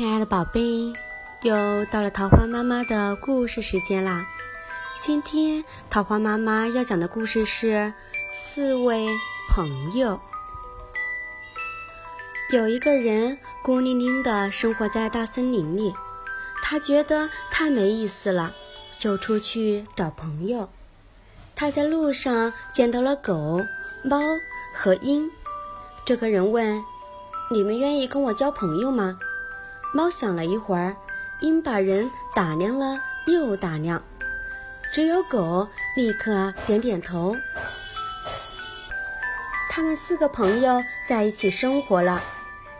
亲爱的宝贝，又到了桃花妈妈的故事时间啦！今天桃花妈妈要讲的故事是四位朋友。有一个人孤零零的生活在大森林里，他觉得太没意思了，就出去找朋友。他在路上见到了狗、猫和鹰。这个人问：“你们愿意跟我交朋友吗？”猫想了一会儿，鹰把人打量了又打量，只有狗立刻点点头。他们四个朋友在一起生活了。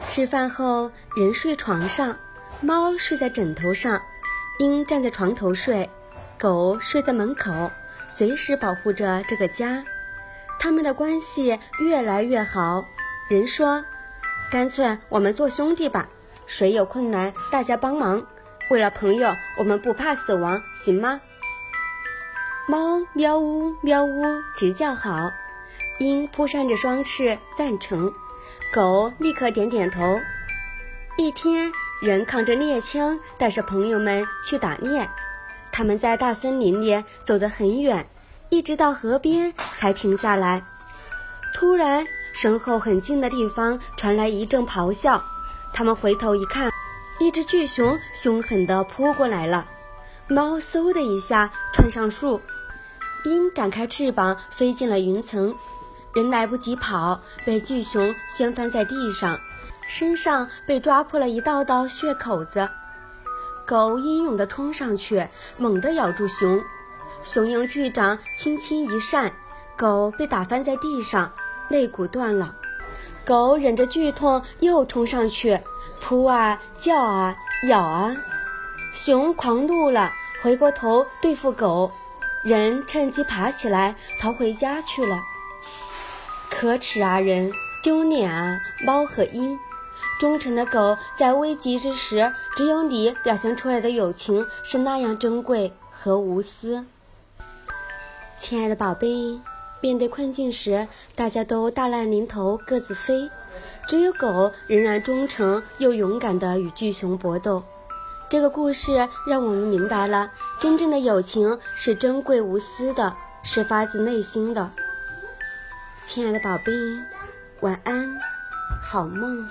吃饭后，人睡床上，猫睡在枕头上，鹰站在床头睡，狗睡在门口，随时保护着这个家。他们的关系越来越好。人说：“干脆我们做兄弟吧。”谁有困难，大家帮忙。为了朋友，我们不怕死亡，行吗？猫喵呜喵呜直叫好，鹰扑扇着双翅赞成，狗立刻点点头。一天，人扛着猎枪，带着朋友们去打猎。他们在大森林里走得很远，一直到河边才停下来。突然，身后很近的地方传来一阵咆哮。他们回头一看，一只巨熊凶狠地扑过来了。猫嗖的一下窜上树，鹰展开翅膀飞进了云层。人来不及跑，被巨熊掀翻在地上，身上被抓破了一道道血口子。狗英勇地冲上去，猛地咬住熊，熊用巨掌轻轻一扇，狗被打翻在地上，肋骨断了。狗忍着剧痛，又冲上去，扑啊叫啊咬啊，熊狂怒了，回过头对付狗，人趁机爬起来逃回家去了。可耻啊，人丢脸啊，猫和鹰，忠诚的狗在危急之时，只有你表现出来的友情是那样珍贵和无私。亲爱的宝贝。面对困境时，大家都大难临头各自飞，只有狗仍然忠诚又勇敢地与巨熊搏斗。这个故事让我们明白了，真正的友情是珍贵无私的，是发自内心的。亲爱的宝贝，晚安，好梦。